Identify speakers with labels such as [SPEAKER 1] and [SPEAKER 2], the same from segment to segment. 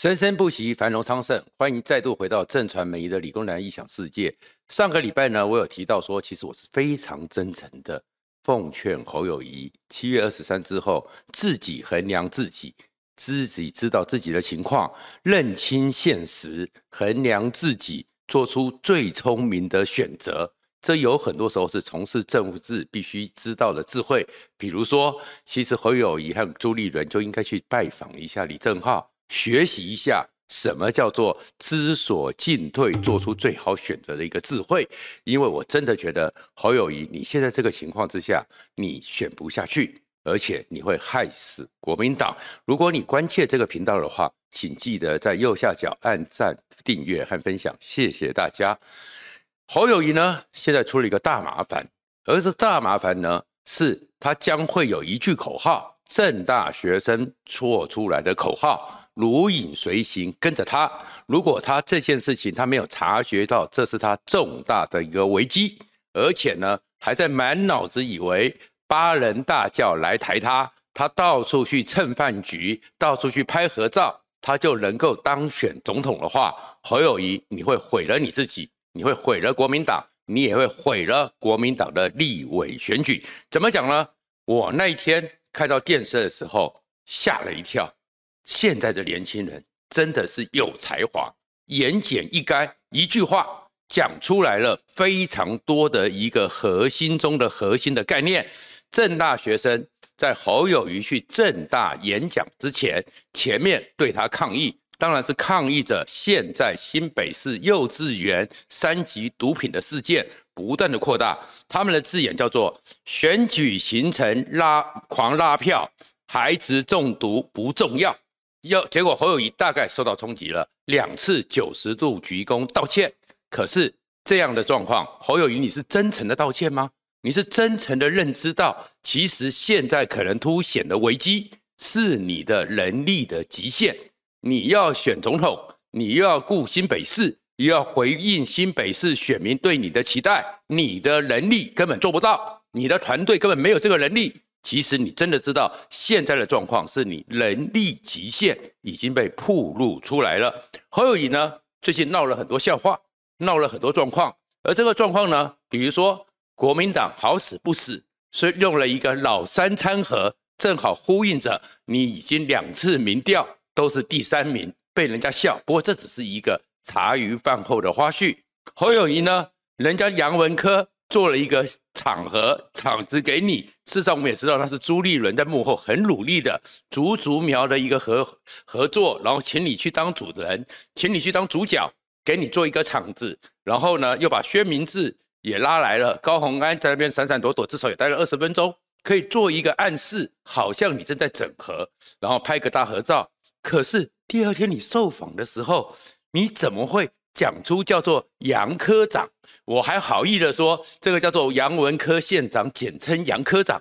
[SPEAKER 1] 生生不息，繁荣昌盛。欢迎再度回到正传媒的理工男异想世界。上个礼拜呢，我有提到说，其实我是非常真诚的，奉劝侯友宜，七月二十三之后，自己衡量自己，自己知道自己的情况，认清现实，衡量自己，做出最聪明的选择。这有很多时候是从事政治必须知道的智慧。比如说，其实侯友宜和朱立伦就应该去拜访一下李正浩。学习一下什么叫做知所进退，做出最好选择的一个智慧。因为我真的觉得侯友宜，你现在这个情况之下，你选不下去，而且你会害死国民党。如果你关切这个频道的话，请记得在右下角按赞、订阅和分享，谢谢大家。侯友宜呢，现在出了一个大麻烦，而这大麻烦呢，是他将会有一句口号，正大学生错出来的口号。如影随形，跟着他。如果他这件事情他没有察觉到，这是他重大的一个危机，而且呢，还在满脑子以为八人大轿来抬他，他到处去蹭饭局，到处去拍合照，他就能够当选总统的话，侯友谊，你会毁了你自己，你会毁了国民党，你也会毁了国民党的立委选举。怎么讲呢？我那一天看到电视的时候，吓了一跳。现在的年轻人真的是有才华，言简意赅，一句话讲出来了非常多的一个核心中的核心的概念。政大学生在侯友谊去政大演讲之前，前面对他抗议，当然是抗议着现在新北市幼稚园三级毒品的事件不断的扩大。他们的字眼叫做选举行程拉狂拉票，孩子中毒不重要。要结果侯友谊大概受到冲击了，两次九十度鞠躬道歉。可是这样的状况，侯友谊你是真诚的道歉吗？你是真诚的认知到，其实现在可能凸显的危机是你的能力的极限。你要选总统，你又要顾新北市，又要回应新北市选民对你的期待，你的能力根本做不到，你的团队根本没有这个能力。其实你真的知道，现在的状况是你能力极限已经被暴露出来了。侯友谊呢，最近闹了很多笑话，闹了很多状况，而这个状况呢，比如说国民党好死不死，所以用了一个老三餐盒，正好呼应着你已经两次民调都是第三名，被人家笑。不过这只是一个茶余饭后的花絮。侯友谊呢，人家杨文科。做了一个场合场子给你，事实上我们也知道，那是朱立伦在幕后很努力的竹竹苗的一个合合作，然后请你去当主人，请你去当主角，给你做一个场子，然后呢又把薛明志也拉来了，高洪安在那边闪闪躲躲，至少也待了二十分钟，可以做一个暗示，好像你正在整合，然后拍个大合照。可是第二天你受访的时候，你怎么会？讲出叫做杨科长，我还好意的说这个叫做杨文科县长，简称杨科长。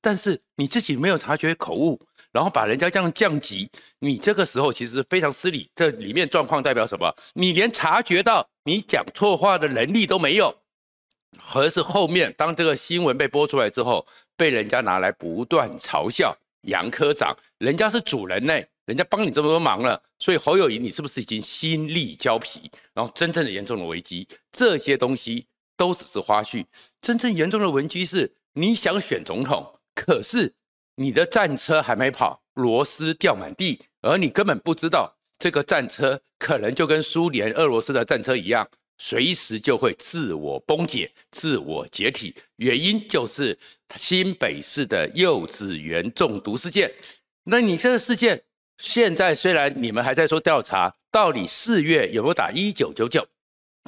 [SPEAKER 1] 但是你自己没有察觉口误，然后把人家这样降级，你这个时候其实非常失礼。这里面状况代表什么？你连察觉到你讲错话的能力都没有，而是后面当这个新闻被播出来之后，被人家拿来不断嘲笑杨科长，人家是主人呢。人家帮你这么多忙了，所以侯友宜，你是不是已经心力交瘁？然后真正的严重的危机，这些东西都只是花絮。真正严重的危机是，你想选总统，可是你的战车还没跑，螺丝掉满地，而你根本不知道这个战车可能就跟苏联、俄罗斯的战车一样，随时就会自我崩解、自我解体。原因就是新北市的幼稚园中毒事件。那你这个事件？现在虽然你们还在说调查到底四月有没有打一九九九，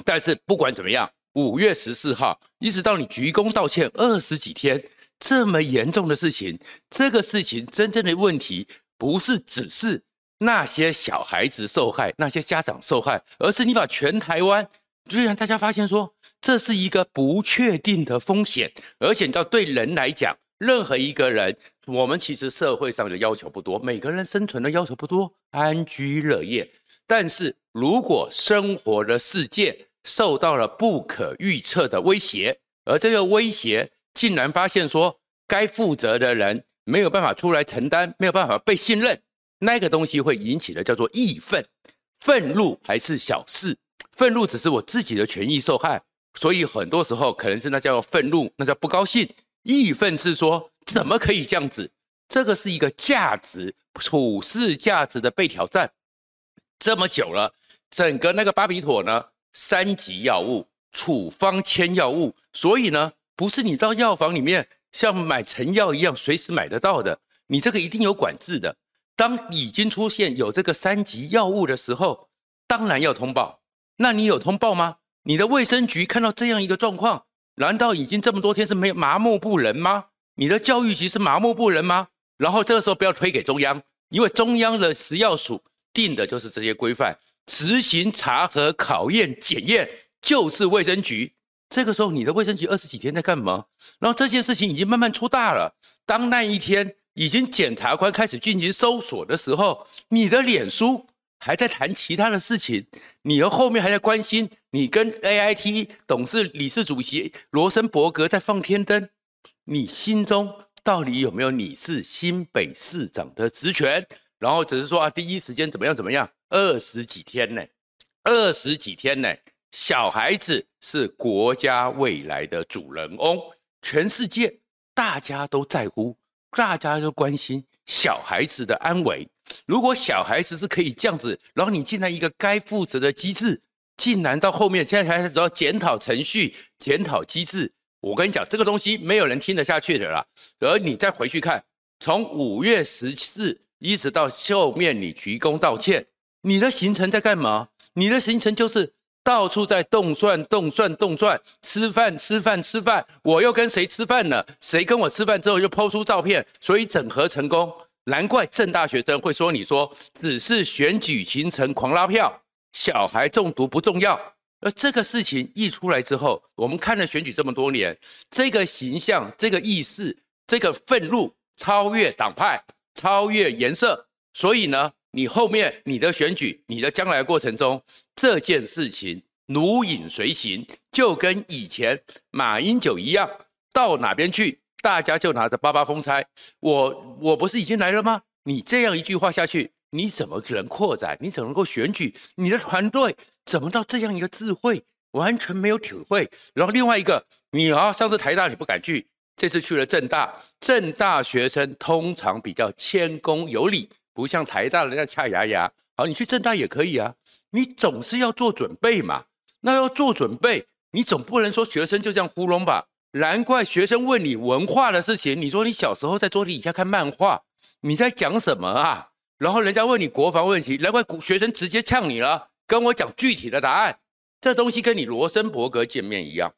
[SPEAKER 1] 但是不管怎么样，五月十四号一直到你鞠躬道歉二十几天，这么严重的事情，这个事情真正的问题不是只是那些小孩子受害，那些家长受害，而是你把全台湾，居然大家发现说这是一个不确定的风险，而且你知道对人来讲。任何一个人，我们其实社会上的要求不多，每个人生存的要求不多，安居乐业。但是如果生活的世界受到了不可预测的威胁，而这个威胁竟然发现说该负责的人没有办法出来承担，没有办法被信任，那个东西会引起的叫做义愤，愤怒还是小事，愤怒只是我自己的权益受害，所以很多时候可能是那叫愤怒，那叫不高兴。义愤是说怎么可以这样子？这个是一个价值处世价值的被挑战。这么久了，整个那个巴比妥呢，三级药物处方签药物，所以呢，不是你到药房里面像买成药一样随时买得到的，你这个一定有管制的。当已经出现有这个三级药物的时候，当然要通报。那你有通报吗？你的卫生局看到这样一个状况，难道已经这么多天是没有麻木不仁吗？你的教育局是麻木不仁吗？然后这个时候不要推给中央，因为中央的食药署定的就是这些规范，执行查核、考验、检验就是卫生局。这个时候你的卫生局二十几天在干嘛？然后这件事情已经慢慢出大了。当那一天已经检察官开始进行搜索的时候，你的脸书还在谈其他的事情，你的后面还在关心你跟 AIT 董事理事主席罗森伯格在放天灯，你心中。到底有没有你是新北市长的职权？然后只是说啊，第一时间怎么样怎么样？二十几天呢？二十几天呢？小孩子是国家未来的主人翁，全世界大家都在乎，大家都关心小孩子的安危。如果小孩子是可以这样子，然后你进来一个该负责的机制，竟然到后面现在开始要检讨程序、检讨机制。我跟你讲，这个东西没有人听得下去的啦。而你再回去看，从五月十四一直到后面你鞠躬道歉，你的行程在干嘛？你的行程就是到处在动算、动算、动算，吃饭、吃饭、吃饭。我又跟谁吃饭了？谁跟我吃饭之后又抛出照片？所以整合成功，难怪政大学生会说你说只是选举行程狂拉票，小孩中毒不重要。而这个事情一出来之后，我们看了选举这么多年，这个形象、这个意识、这个愤怒超越党派、超越颜色，所以呢，你后面你的选举、你的将来的过程中，这件事情如影随形，就跟以前马英九一样，到哪边去，大家就拿着八八风差。我我不是已经来了吗？你这样一句话下去。你怎么可能扩展？你怎么能够选举？你的团队怎么到这样一个智慧？完全没有体会。然后另外一个，你啊，上次台大你不敢去，这次去了政大。政大学生通常比较谦恭有礼，不像台大人家恰牙牙。好，你去政大也可以啊。你总是要做准备嘛。那要做准备，你总不能说学生就这样糊弄吧？难怪学生问你文化的事情，你说你小时候在桌子底下看漫画，你在讲什么啊？然后人家问你国防问题，难怪学生直接呛你了，跟我讲具体的答案。这东西跟你罗森伯格见面一样，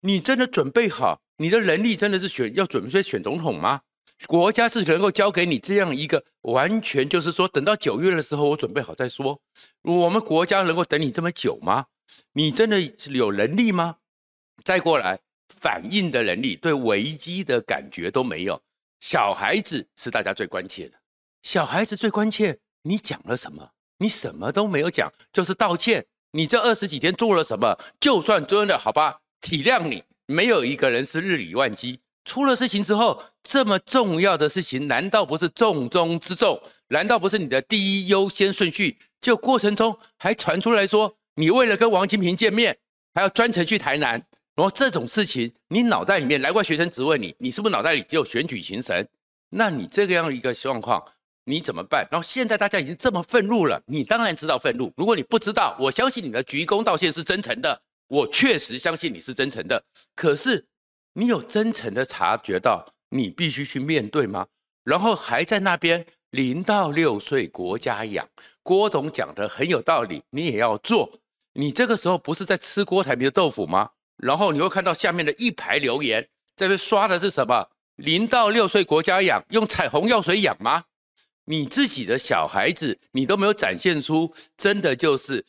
[SPEAKER 1] 你真的准备好？你的能力真的是选要准备选总统吗？国家是能够交给你这样一个完全就是说，等到九月的时候我准备好再说。我们国家能够等你这么久吗？你真的有能力吗？再过来，反应的能力，对危机的感觉都没有。小孩子是大家最关切的。小孩子最关切，你讲了什么？你什么都没有讲，就是道歉。你这二十几天做了什么？就算真的好吧，体谅你，没有一个人是日理万机。出了事情之后，这么重要的事情，难道不是重中之重？难道不是你的第一优先顺序？就过程中还传出来说，你为了跟王金平见面，还要专程去台南。然后这种事情，你脑袋里面，来怪学生质问你，你是不是脑袋里只有选举行神？那你这个样一个状况。你怎么办？然后现在大家已经这么愤怒了，你当然知道愤怒。如果你不知道，我相信你的鞠躬道歉是真诚的，我确实相信你是真诚的。可是你有真诚的察觉到你必须去面对吗？然后还在那边零到六岁国家养，郭董讲的很有道理，你也要做。你这个时候不是在吃郭台铭的豆腐吗？然后你会看到下面的一排留言，这边刷的是什么？零到六岁国家养，用彩虹药水养吗？你自己的小孩子，你都没有展现出真的就是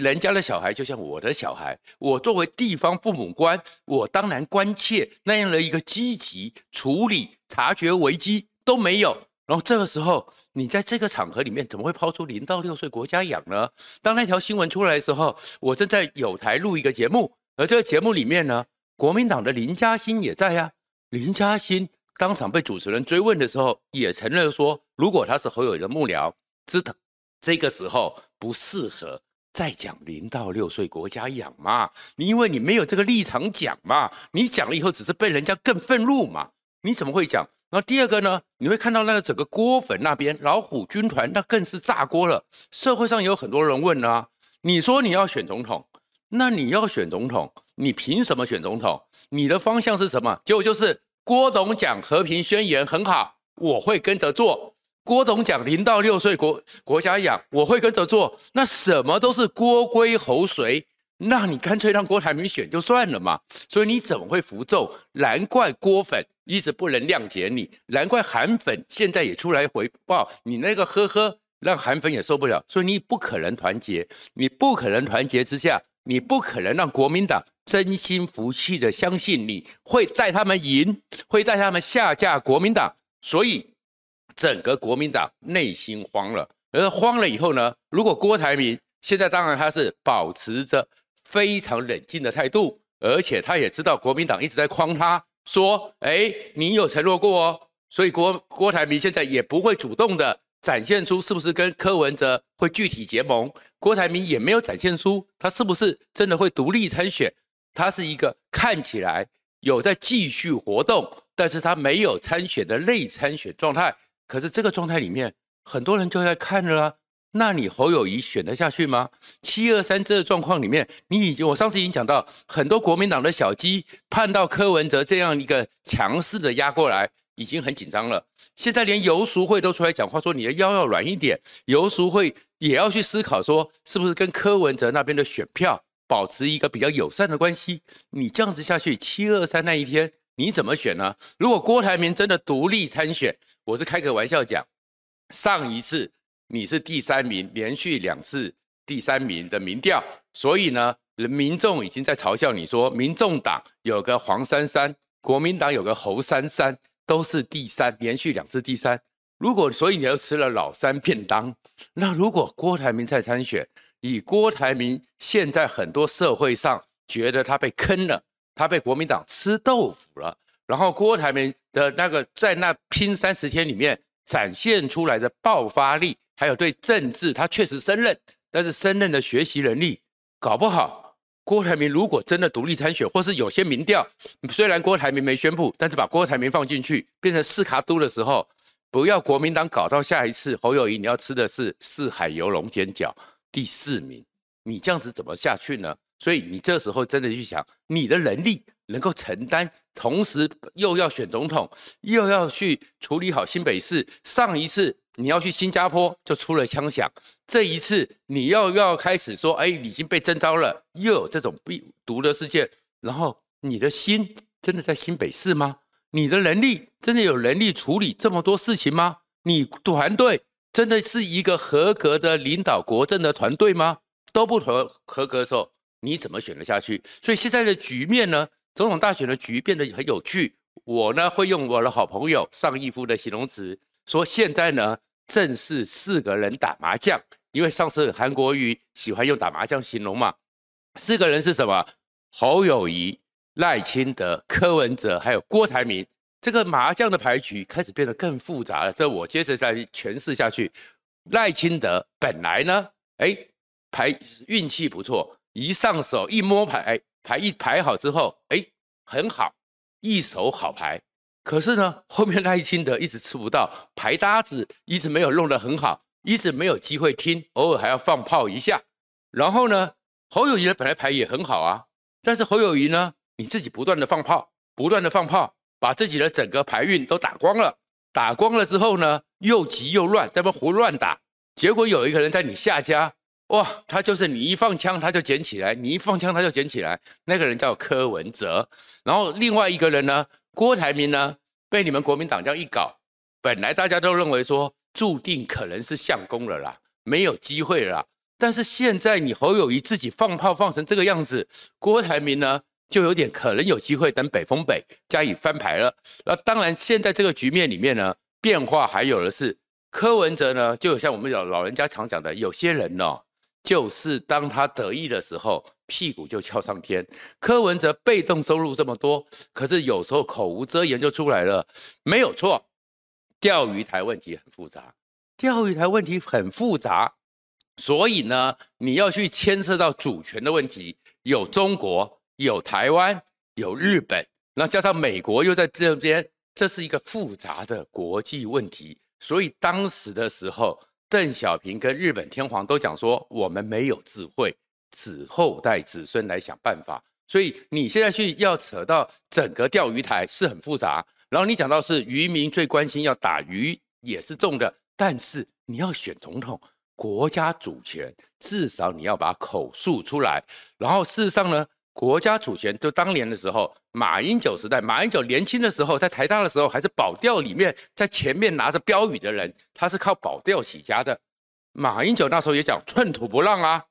[SPEAKER 1] 人家的小孩，就像我的小孩。我作为地方父母官，我当然关切那样的一个积极处理、察觉危机都没有。然后这个时候，你在这个场合里面怎么会抛出零到六岁国家养呢？当那条新闻出来的时候，我正在有台录一个节目，而这个节目里面呢，国民党的林嘉欣也在呀、啊，林嘉欣。当场被主持人追问的时候，也承认说，如果他是侯友宜的幕僚，知道这个时候不适合再讲零到六岁国家养嘛？你因为你没有这个立场讲嘛，你讲了以后只是被人家更愤怒嘛？你怎么会讲？那第二个呢？你会看到那个整个郭粉那边老虎军团，那更是炸锅了。社会上有很多人问啊，你说你要选总统，那你要选总统，你凭什么选总统？你的方向是什么？结果就是郭董讲和平宣言很好，我会跟着做。郭董讲零到六岁国国家养，我会跟着做。那什么都是郭归侯随，那你干脆让郭台铭选就算了嘛。所以你怎么会符咒？难怪郭粉一直不能谅解你，难怪韩粉现在也出来回报你那个呵呵，让韩粉也受不了。所以你不可能团结，你不可能团结之下，你不可能让国民党真心服气的相信你会带他们赢，会带他们下架国民党。所以。整个国民党内心慌了，而慌了以后呢，如果郭台铭现在当然他是保持着非常冷静的态度，而且他也知道国民党一直在诓他，说，哎，你有承诺过哦，所以郭郭台铭现在也不会主动的展现出是不是跟柯文哲会具体结盟，郭台铭也没有展现出他是不是真的会独立参选，他是一个看起来有在继续活动，但是他没有参选的内参选状态。可是这个状态里面，很多人就在看着啦。那你侯友谊选得下去吗？七二三这个状况里面，你已经我上次已经讲到，很多国民党的小鸡盼到柯文哲这样一个强势的压过来，已经很紧张了。现在连游淑慧都出来讲话，说你的腰要软一点。游淑慧也要去思考说，是不是跟柯文哲那边的选票保持一个比较友善的关系？你这样子下去，七二三那一天。你怎么选呢？如果郭台铭真的独立参选，我是开个玩笑讲，上一次你是第三名，连续两次第三名的民调，所以呢，民众已经在嘲笑你说，民众党有个黄珊珊，国民党有个侯珊珊，都是第三，连续两次第三。如果所以你又吃了老三便当，那如果郭台铭再参选，以郭台铭现在很多社会上觉得他被坑了。他被国民党吃豆腐了，然后郭台铭的那个在那拼三十天里面展现出来的爆发力，还有对政治他确实胜任，但是胜任的学习能力，搞不好郭台铭如果真的独立参选，或是有些民调，虽然郭台铭没宣布，但是把郭台铭放进去变成四卡都的时候，不要国民党搞到下一次侯友谊你要吃的是四海游龙煎饺第四名，你这样子怎么下去呢？所以你这时候真的去想，你的能力能够承担，同时又要选总统，又要去处理好新北市。上一次你要去新加坡就出了枪响，这一次你要要开始说，哎，已经被征召了，又有这种病毒的事件，然后你的心真的在新北市吗？你的能力真的有能力处理这么多事情吗？你团队真的是一个合格的领导国政的团队吗？都不合合格的时候。你怎么选得下去？所以现在的局面呢，总统大选的局变得很有趣。我呢会用我的好朋友尚义夫的形容词说，现在呢正是四个人打麻将，因为上次韩国瑜喜欢用打麻将形容嘛。四个人是什么？侯友谊、赖清德、柯文哲，还有郭台铭。这个麻将的牌局开始变得更复杂了。这我接着再诠释下去。赖清德本来呢，哎，牌运气不错。一上手一摸牌，牌一排好之后，哎，很好，一手好牌。可是呢，后面赖清德一直吃不到牌搭子，一直没有弄得很好，一直没有机会听，偶尔还要放炮一下。然后呢，侯友谊的本来牌也很好啊，但是侯友谊呢，你自己不断的放炮，不断的放炮，把自己的整个牌运都打光了。打光了之后呢，又急又乱，在那胡乱打，结果有一个人在你下家。哇，他就是你一放枪他就捡起来，你一放枪他就捡起来。那个人叫柯文哲，然后另外一个人呢，郭台铭呢，被你们国民党这样一搞，本来大家都认为说注定可能是相公了啦，没有机会了啦。但是现在你侯友谊自己放炮放成这个样子，郭台铭呢就有点可能有机会等北风北加以翻牌了。那当然，现在这个局面里面呢，变化还有的是柯文哲呢，就像我们老老人家常讲的，有些人呢、哦。就是当他得意的时候，屁股就翘上天。柯文哲被动收入这么多，可是有时候口无遮言就出来了，没有错。钓鱼台问题很复杂，钓鱼台问题很复杂，所以呢，你要去牵涉到主权的问题，有中国，有台湾，有日本，那加上美国又在这边，这是一个复杂的国际问题。所以当时的时候，邓小平跟日本天皇都讲说，我们没有智慧，子后代子孙来想办法。所以你现在去要扯到整个钓鱼台是很复杂。然后你讲到是渔民最关心要打鱼也是重的，但是你要选总统，国家主权至少你要把口述出来。然后事实上呢，国家主权就当年的时候，马英九时代，马英九年轻的时候在台大的时候还是保钓里面在前面拿着标语的人，他是靠保钓起家的。马英九那时候也讲寸土不让啊，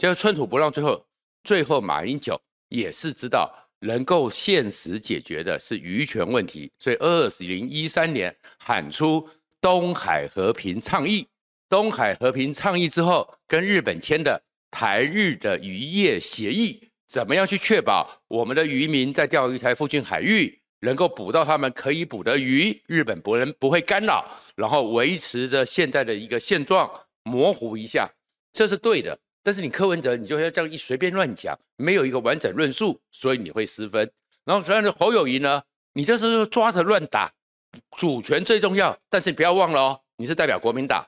[SPEAKER 1] 结果寸土不让，最后最后马英九也是知道。能够现实解决的是渔权问题，所以二零一三年喊出东海和平倡议。东海和平倡议之后，跟日本签的台日的渔业协议，怎么样去确保我们的渔民在钓鱼台附近海域能够捕到他们可以捕的鱼，日本不能不会干扰，然后维持着现在的一个现状，模糊一下，这是对的。但是你柯文哲，你就要这样一随便乱讲，没有一个完整论述，所以你会失分。然后，然后侯友宜呢，你这是抓着乱打，主权最重要。但是你不要忘了哦，你是代表国民党，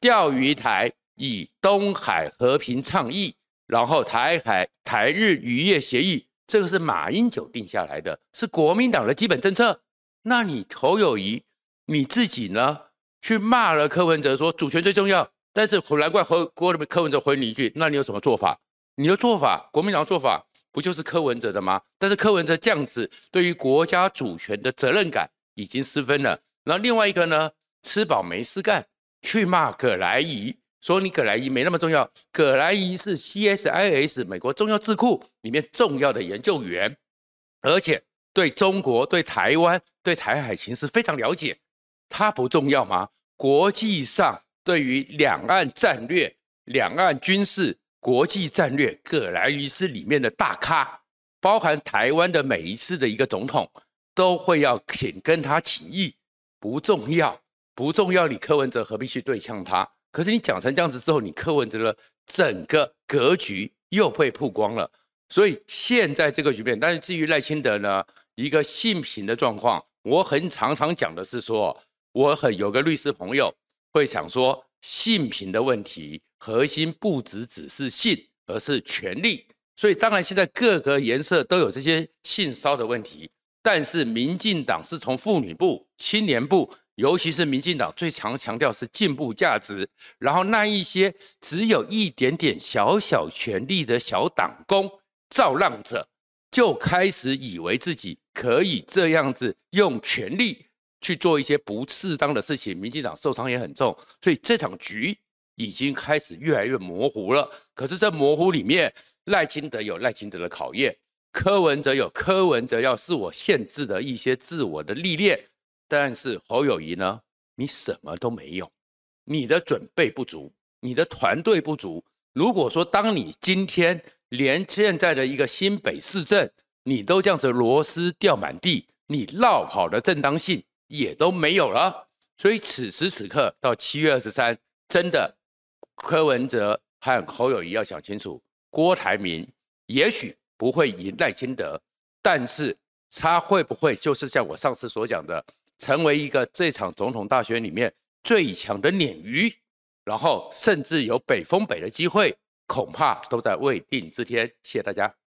[SPEAKER 1] 钓鱼台以东海和平倡议，然后台海台日渔业协议，这个是马英九定下来的，是国民党的基本政策。那你侯友宜你自己呢，去骂了柯文哲，说主权最重要。但是难怪和郭柯文哲回你一句，那你有什么做法？你的做法，国民党做法不就是柯文哲的吗？但是柯文哲这样子对于国家主权的责任感已经失分了。然后另外一个呢，吃饱没事干，去骂葛莱仪，说你葛莱仪没那么重要。葛莱仪是 CSIS 美国重要智库里面重要的研究员，而且对中国、对台湾、对台海情势非常了解，他不重要吗？国际上。对于两岸战略、两岸军事、国际战略，葛莱仪是里面的大咖，包含台湾的每一次的一个总统都会要请跟他请益，不重要，不重要。你柯文哲何必去对呛他？可是你讲成这样子之后，你柯文哲的整个格局又被曝光了。所以现在这个局面，但是至于赖清德呢，一个性平的状况，我很常常讲的是说，我很有个律师朋友。会想说性平的问题，核心不只只是性，而是权利。所以当然现在各个颜色都有这些性骚的问题，但是民进党是从妇女部、青年部，尤其是民进党最强强调是进步价值，然后那一些只有一点点小小权利的小党工、造浪者，就开始以为自己可以这样子用权力。去做一些不适当的事情，民进党受伤也很重，所以这场局已经开始越来越模糊了。可是这模糊里面，赖清德有赖清德的考验，柯文哲有柯文哲要自我限制的一些自我的历练。但是侯友谊呢，你什么都没有，你的准备不足，你的团队不足。如果说当你今天连现在的一个新北市政，你都这样子螺丝掉满地，你落跑的正当性。也都没有了，所以此时此刻到七月二十三，真的柯文哲和侯友谊要想清楚，郭台铭也许不会赢赖清德，但是他会不会就是像我上次所讲的，成为一个这场总统大选里面最强的鲶鱼，然后甚至有北风北的机会，恐怕都在未定之天。谢谢大家。